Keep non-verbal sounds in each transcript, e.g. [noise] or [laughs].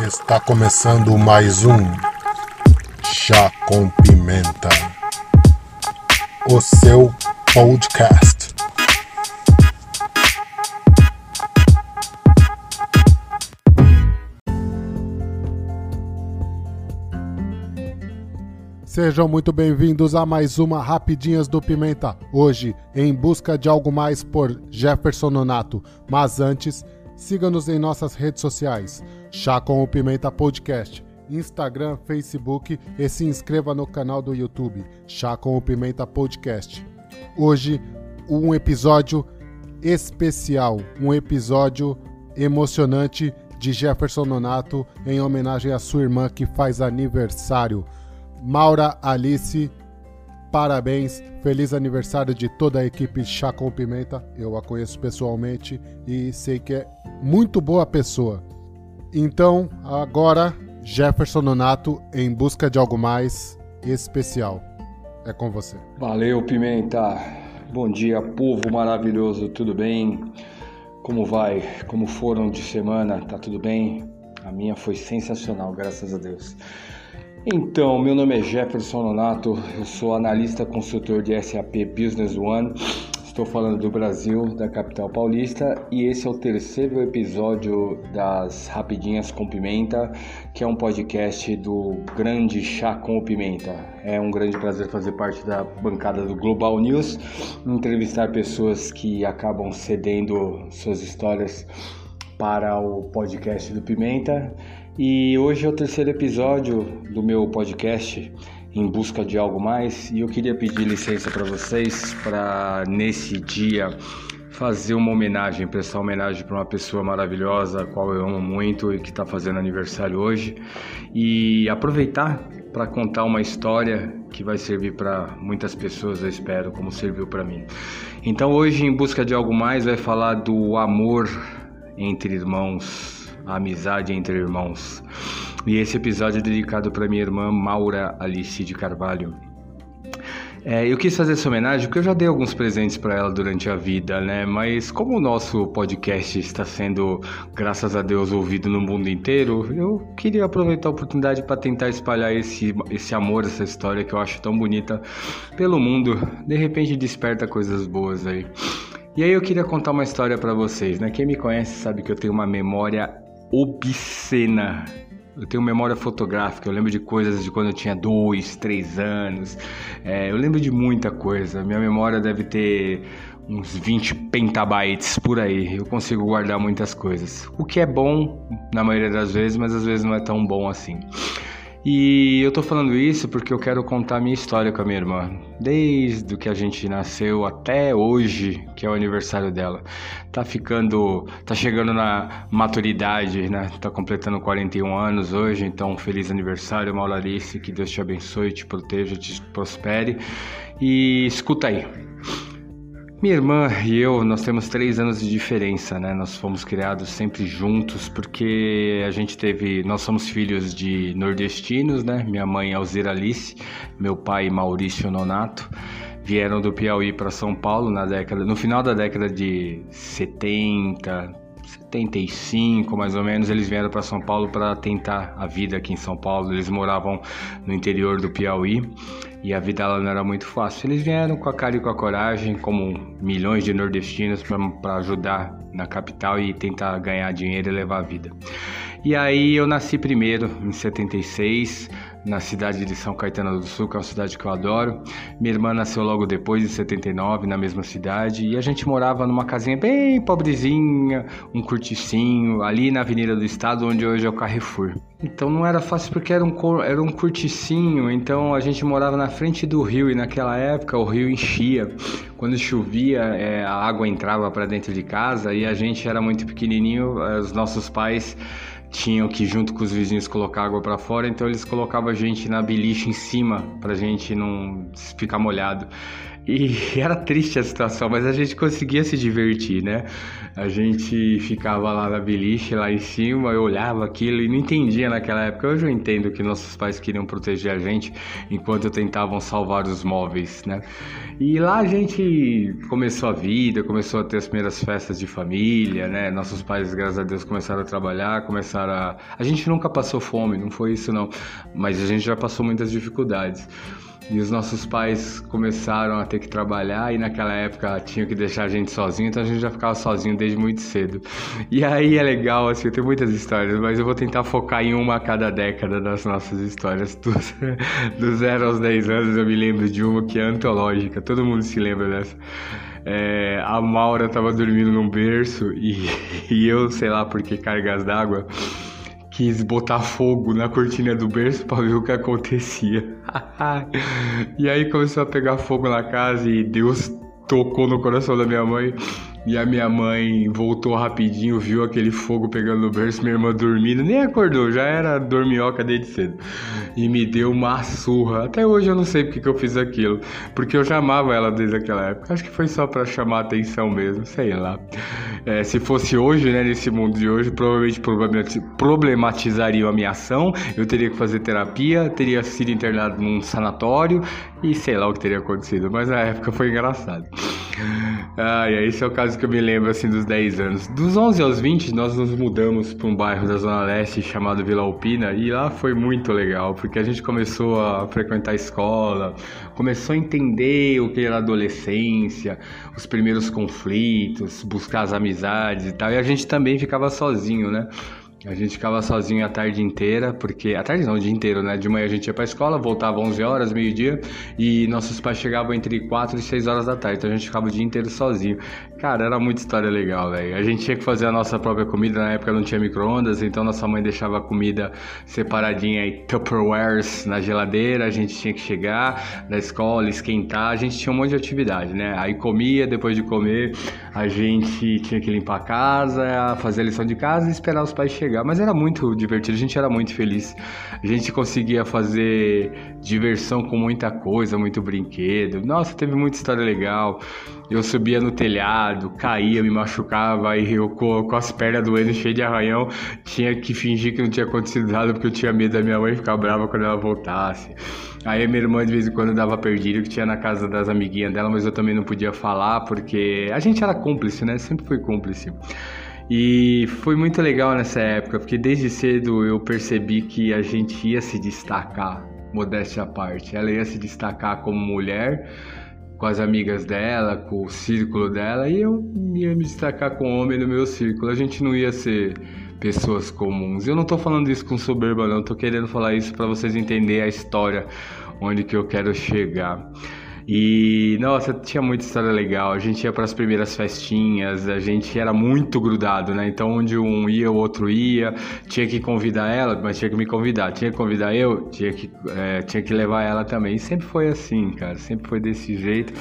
Está começando mais um Chá com Pimenta, o seu podcast. Sejam muito bem-vindos a mais uma Rapidinhas do Pimenta. Hoje, em busca de algo mais por Jefferson Nonato. Mas antes, siga-nos em nossas redes sociais. Chá com o Pimenta Podcast. Instagram, Facebook e se inscreva no canal do YouTube Chá com o Pimenta Podcast. Hoje, um episódio especial, um episódio emocionante de Jefferson Nonato em homenagem à sua irmã que faz aniversário. Maura Alice, parabéns, feliz aniversário de toda a equipe Chá com Pimenta. Eu a conheço pessoalmente e sei que é muito boa pessoa. Então, agora, Jefferson Nonato em busca de algo mais especial. É com você. Valeu, Pimenta. Bom dia, povo maravilhoso, tudo bem? Como vai? Como foram de semana? Tá tudo bem? A minha foi sensacional, graças a Deus. Então, meu nome é Jefferson Nonato, eu sou analista consultor de SAP Business One. Estou falando do Brasil, da capital paulista, e esse é o terceiro episódio das Rapidinhas com Pimenta, que é um podcast do Grande Chá com Pimenta. É um grande prazer fazer parte da bancada do Global News, entrevistar pessoas que acabam cedendo suas histórias para o podcast do Pimenta. E hoje é o terceiro episódio do meu podcast Em Busca de Algo Mais e eu queria pedir licença para vocês para nesse dia fazer uma homenagem, prestar homenagem para uma pessoa maravilhosa, a qual eu amo muito e que está fazendo aniversário hoje e aproveitar para contar uma história que vai servir para muitas pessoas, eu espero, como serviu para mim. Então hoje em busca de algo mais vai falar do amor entre irmãos, a amizade entre irmãos. E esse episódio é dedicado para minha irmã Maura Alice de Carvalho. É, eu quis fazer essa homenagem porque eu já dei alguns presentes para ela durante a vida, né? Mas como o nosso podcast está sendo, graças a Deus, ouvido no mundo inteiro, eu queria aproveitar a oportunidade para tentar espalhar esse, esse amor, essa história que eu acho tão bonita pelo mundo. De repente desperta coisas boas aí. E aí eu queria contar uma história para vocês, né? Quem me conhece sabe que eu tenho uma memória obscena. Eu tenho memória fotográfica, eu lembro de coisas de quando eu tinha dois, três anos. É, eu lembro de muita coisa. Minha memória deve ter uns 20 petabytes por aí. Eu consigo guardar muitas coisas. O que é bom na maioria das vezes, mas às vezes não é tão bom assim. E eu tô falando isso porque eu quero contar minha história com a minha irmã. Desde que a gente nasceu até hoje, que é o aniversário dela. Tá ficando, tá chegando na maturidade, né? Tá completando 41 anos hoje, então feliz aniversário, Maularice, que Deus te abençoe, te proteja, te prospere. E escuta aí. Minha irmã e eu, nós temos três anos de diferença, né? Nós fomos criados sempre juntos porque a gente teve, nós somos filhos de nordestinos, né? Minha mãe Alzira Alice, meu pai Maurício Nonato, vieram do Piauí para São Paulo na década, no final da década de 70, 75 mais ou menos, eles vieram para São Paulo para tentar a vida aqui em São Paulo. Eles moravam no interior do Piauí e a vida lá não era muito fácil. Eles vieram com a cara e com a coragem, como milhões de nordestinos, para ajudar na capital e tentar ganhar dinheiro e levar a vida. E aí eu nasci primeiro, em 76, na cidade de São Caetano do Sul, que é uma cidade que eu adoro. Minha irmã nasceu logo depois, em 79, na mesma cidade. E a gente morava numa casinha bem pobrezinha, um curticinho, ali na Avenida do Estado, onde hoje é o Carrefour. Então não era fácil porque era um, era um curticinho, então a gente morava na frente do rio e naquela época o rio enchia. Quando chovia, é, a água entrava para dentro de casa e a gente era muito pequenininho, os nossos pais tinham que junto com os vizinhos colocar água para fora, então eles colocavam a gente na beliche em cima pra gente não ficar molhado. E [laughs] era triste a situação, mas a gente conseguia se divertir, né? A gente ficava lá na beliche, lá em cima, eu olhava aquilo e não entendia naquela época. Hoje eu entendo que nossos pais queriam proteger a gente enquanto tentavam salvar os móveis, né? E lá a gente começou a vida, começou a ter as primeiras festas de família, né? Nossos pais, graças a Deus, começaram a trabalhar, começaram a. A gente nunca passou fome, não foi isso não, mas a gente já passou muitas dificuldades. E os nossos pais começaram a ter que trabalhar e naquela época tinham que deixar a gente sozinho, então a gente já ficava sozinho desde muito cedo. E aí é legal, assim, tem muitas histórias, mas eu vou tentar focar em uma a cada década das nossas histórias. [laughs] Dos, do zero aos 10 anos eu me lembro de uma que é antológica, todo mundo se lembra dessa. É, a Maura tava dormindo num berço e, [laughs] e eu, sei lá por que cargas d'água quis botar fogo na cortina do berço para ver o que acontecia. [laughs] e aí começou a pegar fogo na casa e Deus tocou no coração da minha mãe e a minha mãe voltou rapidinho, viu aquele fogo pegando no berço, minha irmã dormindo, nem acordou, já era dormioca desde cedo. E me deu uma surra. Até hoje eu não sei porque que eu fiz aquilo, porque eu já amava ela desde aquela época. Acho que foi só para chamar atenção mesmo, sei lá. É, se fosse hoje, né, nesse mundo de hoje, provavelmente problematizariam a minha ação. Eu teria que fazer terapia, teria sido internado num sanatório e sei lá o que teria acontecido, mas na época foi engraçado. Ah, e esse é o caso que eu me lembro assim dos 10 anos. Dos 11 aos 20, nós nos mudamos para um bairro da Zona Leste chamado Vila Alpina e lá foi muito legal, porque a gente começou a frequentar a escola, começou a entender o que era adolescência, os primeiros conflitos, buscar as amizades e tal. E a gente também ficava sozinho, né? A gente ficava sozinho a tarde inteira, porque. A tarde não, o dia inteiro, né? De manhã a gente ia pra escola, voltava 11 horas, meio-dia, e nossos pais chegavam entre 4 e 6 horas da tarde, então a gente ficava o dia inteiro sozinho. Cara, era muita história legal, velho. A gente tinha que fazer a nossa própria comida, na época não tinha micro-ondas, então nossa mãe deixava a comida separadinha em Tupperwares na geladeira, a gente tinha que chegar da escola, esquentar, a gente tinha um monte de atividade, né? Aí comia, depois de comer, a gente tinha que limpar a casa, fazer a lição de casa e esperar os pais chegarem mas era muito divertido, a gente era muito feliz. A gente conseguia fazer diversão com muita coisa, muito brinquedo. Nossa, teve muita história legal. Eu subia no telhado, caía, me machucava, e eu com, com as pernas doendo, cheio de arranhão, tinha que fingir que não tinha acontecido nada porque eu tinha medo da minha mãe ficar brava quando ela voltasse. Aí minha irmã de vez em quando dava perdido que tinha na casa das amiguinhas dela, mas eu também não podia falar porque a gente era cúmplice, né? Sempre foi cúmplice. E foi muito legal nessa época, porque desde cedo eu percebi que a gente ia se destacar, modéstia à parte. Ela ia se destacar como mulher, com as amigas dela, com o círculo dela, e eu ia me destacar com o homem no meu círculo. A gente não ia ser pessoas comuns. Eu não tô falando isso com soberba, não, tô querendo falar isso para vocês entenderem a história onde que eu quero chegar. E nossa, tinha muita história legal. A gente ia para as primeiras festinhas, a gente era muito grudado, né? Então onde um ia, o outro ia. Tinha que convidar ela, mas tinha que me convidar. Tinha que convidar eu, tinha que, é, tinha que levar ela também. E sempre foi assim, cara. Sempre foi desse jeito.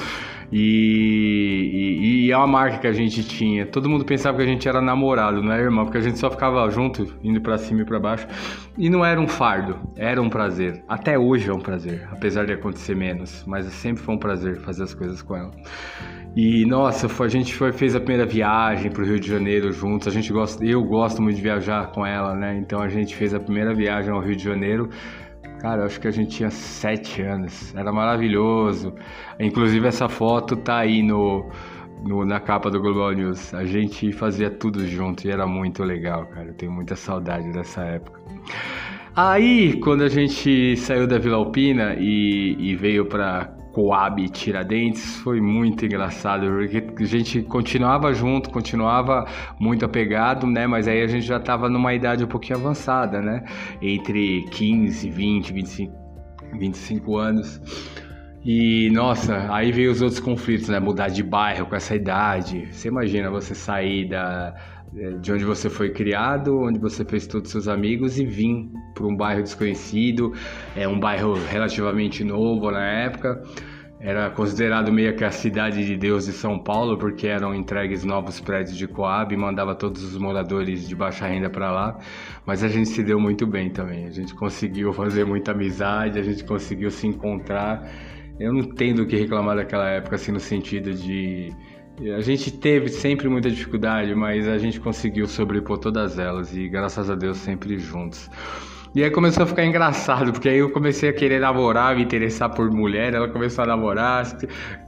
E, e, e, é uma marca que a gente tinha. Todo mundo pensava que a gente era namorado, não é, irmão? Porque a gente só ficava junto, indo para cima e para baixo. E não era um fardo, era um prazer. Até hoje é um prazer, apesar de acontecer menos. Mas sempre foi um prazer fazer as coisas com ela. E nossa, foi, a gente foi, fez a primeira viagem para o Rio de Janeiro juntos. A gente gosta, eu gosto muito de viajar com ela, né? Então a gente fez a primeira viagem ao Rio de Janeiro Cara, eu acho que a gente tinha sete anos. Era maravilhoso. Inclusive essa foto tá aí no, no, na capa do Global News. A gente fazia tudo junto e era muito legal, cara. Eu tenho muita saudade dessa época. Aí, quando a gente saiu da Vila Alpina e, e veio para Coab Tiradentes foi muito engraçado, porque a gente continuava junto, continuava muito apegado, né? Mas aí a gente já estava numa idade um pouquinho avançada, né? Entre 15, 20, 25, 25 anos. E nossa, aí veio os outros conflitos, né? Mudar de bairro com essa idade. Você imagina você sair da, de onde você foi criado, onde você fez todos os seus amigos e vir para um bairro desconhecido, é um bairro relativamente novo na época. Era considerado meio que a cidade de Deus de São Paulo, porque eram entregues novos prédios de Coab e mandava todos os moradores de baixa renda para lá. Mas a gente se deu muito bem também. A gente conseguiu fazer muita amizade, a gente conseguiu se encontrar eu não tenho do que reclamar daquela época, assim, no sentido de. A gente teve sempre muita dificuldade, mas a gente conseguiu sobrepor todas elas e graças a Deus sempre juntos. E aí começou a ficar engraçado, porque aí eu comecei a querer namorar, me interessar por mulher, ela começou a namorar,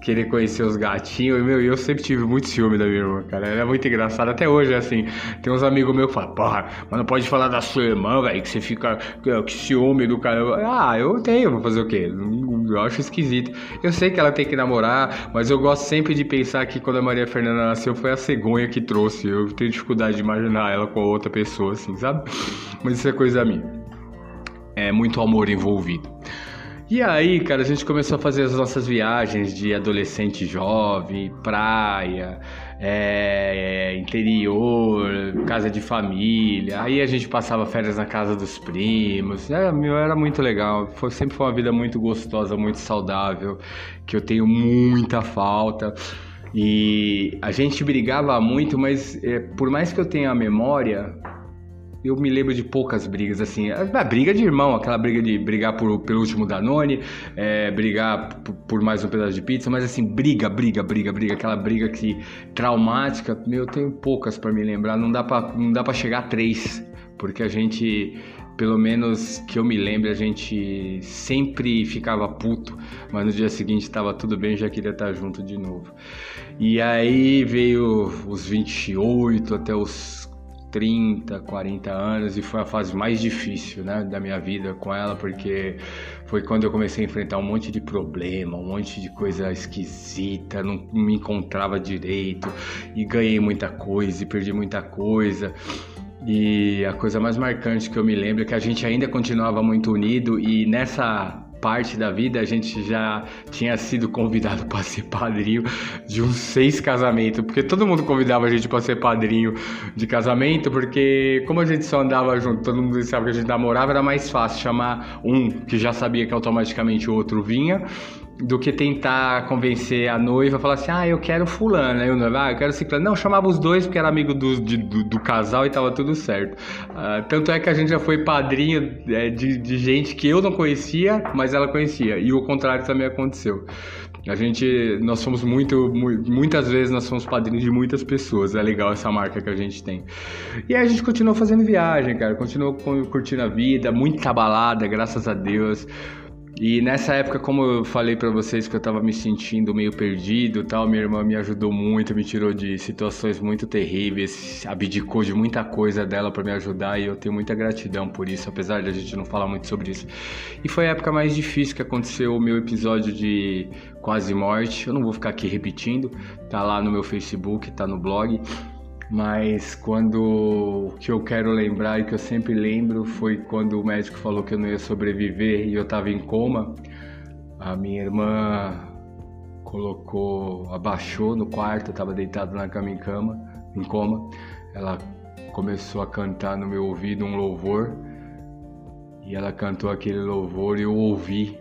querer conhecer os gatinhos, e meu, eu sempre tive muito ciúme da minha irmã, cara, ela é muito engraçada, até hoje assim, tem uns amigos meus que falam, porra, mas não pode falar da sua irmã, velho, que você fica, que, que ciúme do cara, ah, eu tenho, vou fazer o quê? Eu acho esquisito, eu sei que ela tem que namorar, mas eu gosto sempre de pensar que quando a Maria Fernanda nasceu foi a cegonha que trouxe, eu tenho dificuldade de imaginar ela com outra pessoa, assim, sabe? Mas isso é coisa minha é, muito amor envolvido. E aí, cara, a gente começou a fazer as nossas viagens de adolescente jovem, praia, é, interior, casa de família. Aí a gente passava férias na casa dos primos. Era, meu, era muito legal. Foi, sempre foi uma vida muito gostosa, muito saudável, que eu tenho muita falta. E a gente brigava muito, mas é, por mais que eu tenha a memória, eu me lembro de poucas brigas, assim. A, briga de irmão, aquela briga de brigar por, pelo último Danone, é, brigar por, por, mais um pedaço de pizza, mas assim, briga, briga, briga, briga, aquela briga que traumática, meu, eu tenho poucas para me lembrar, não dá para não dá para chegar a três, porque a gente pelo menos que eu me lembre, a gente sempre ficava puto, mas no dia seguinte estava tudo bem, já queria estar junto de novo. E aí veio os 28 até os 30, 40 anos e foi a fase mais difícil né, da minha vida com ela, porque foi quando eu comecei a enfrentar um monte de problema, um monte de coisa esquisita, não me encontrava direito e ganhei muita coisa e perdi muita coisa. E a coisa mais marcante que eu me lembro é que a gente ainda continuava muito unido e nessa parte da vida, a gente já tinha sido convidado [laughs] para ser padrinho de uns seis casamentos, porque todo mundo convidava a gente para ser padrinho de casamento, porque como a gente só andava junto, todo mundo sabe que a gente namorava, era mais fácil chamar um que já sabia que automaticamente o outro vinha do que tentar convencer a noiva, falar assim, ah, eu quero fulano, aí o noivo, ah, eu quero ciclano. Não, chamava os dois porque era amigo do, de, do, do, casal e tava tudo certo. Uh, tanto é que a gente já foi padrinho é, de, de gente que eu não conhecia, mas ela conhecia. E o contrário também aconteceu. A gente, nós somos muito, muitas vezes nós somos padrinhos de muitas pessoas. É legal essa marca que a gente tem. E aí a gente continuou fazendo viagem, cara. Continuou curtindo a vida, muita balada, graças a Deus. E nessa época, como eu falei para vocês que eu tava me sentindo meio perdido, tal, minha irmã me ajudou muito, me tirou de situações muito terríveis, abdicou de muita coisa dela para me ajudar e eu tenho muita gratidão por isso, apesar de a gente não falar muito sobre isso. E foi a época mais difícil que aconteceu o meu episódio de quase morte. Eu não vou ficar aqui repetindo, tá lá no meu Facebook, tá no blog. Mas quando o que eu quero lembrar e que eu sempre lembro foi quando o médico falou que eu não ia sobreviver e eu estava em coma. A minha irmã colocou, abaixou no quarto, estava deitado na cama em cama, em coma. Ela começou a cantar no meu ouvido um louvor e ela cantou aquele louvor e eu ouvi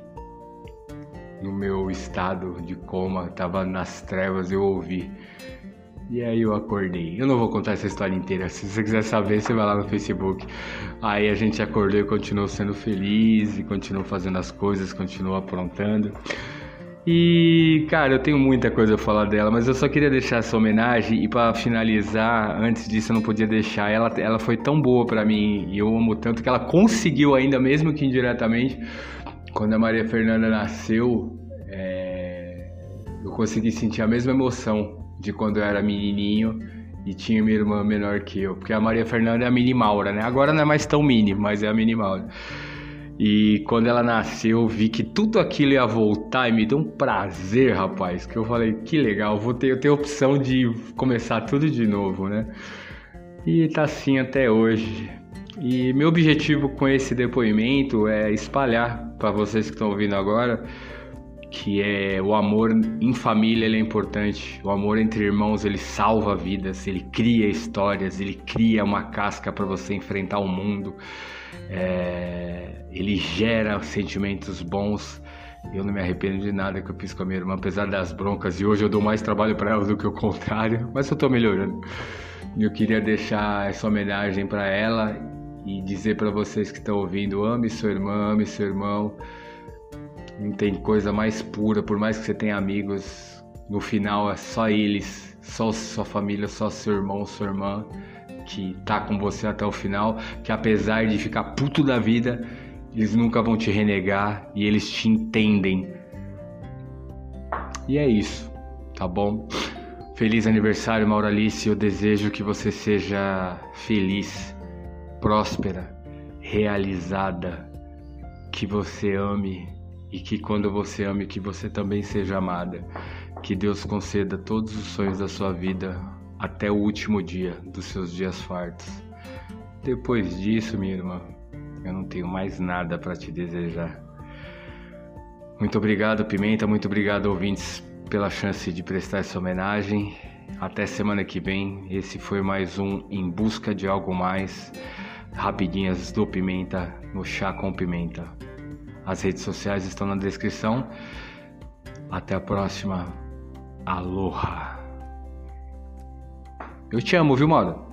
no meu estado de coma, estava nas trevas, eu ouvi. E aí eu acordei. Eu não vou contar essa história inteira. Se você quiser saber, você vai lá no Facebook. Aí a gente acordou e continuou sendo feliz e continuou fazendo as coisas, continuou aprontando. E, cara, eu tenho muita coisa a falar dela, mas eu só queria deixar essa homenagem e para finalizar, antes disso eu não podia deixar. Ela, ela foi tão boa para mim e eu amo tanto que ela conseguiu ainda, mesmo que indiretamente, quando a Maria Fernanda nasceu, é, eu consegui sentir a mesma emoção de quando eu era menininho e tinha minha irmã menor que eu. Porque a Maria Fernanda é a mini Maura, né? Agora não é mais tão mini, mas é a mini Maura. E quando ela nasceu, eu vi que tudo aquilo ia voltar e me deu um prazer, rapaz. Que eu falei, que legal, vou ter, eu tenho a opção de começar tudo de novo, né? E tá assim até hoje. E meu objetivo com esse depoimento é espalhar para vocês que estão ouvindo agora que é o amor em família ele é importante. O amor entre irmãos ele salva vidas, ele cria histórias, ele cria uma casca para você enfrentar o mundo. É, ele gera sentimentos bons. Eu não me arrependo de nada que eu fiz com a minha irmã, apesar das broncas. E hoje eu dou mais trabalho para ela do que o contrário, mas eu tô melhorando. Eu queria deixar essa homenagem para ela e dizer para vocês que estão ouvindo: ame sua irmã, ame seu irmão Não tem coisa mais pura, por mais que você tenha amigos, no final é só eles, só sua família, só seu irmão, sua irmã que tá com você até o final, que apesar de ficar puto da vida, eles nunca vão te renegar e eles te entendem. E é isso, tá bom? Feliz aniversário, Mauralice. Eu desejo que você seja feliz, próspera, realizada, que você ame e que quando você ame, que você também seja amada. Que Deus conceda todos os sonhos da sua vida até o último dia dos seus dias fartos. Depois disso, minha irmã, eu não tenho mais nada para te desejar. Muito obrigado, Pimenta, muito obrigado, ouvintes, pela chance de prestar essa homenagem. Até semana que vem. Esse foi mais um Em Busca de Algo Mais. Rapidinhas do Pimenta no Chá com Pimenta. As redes sociais estão na descrição. Até a próxima. Aloha! Eu te amo, viu, moda?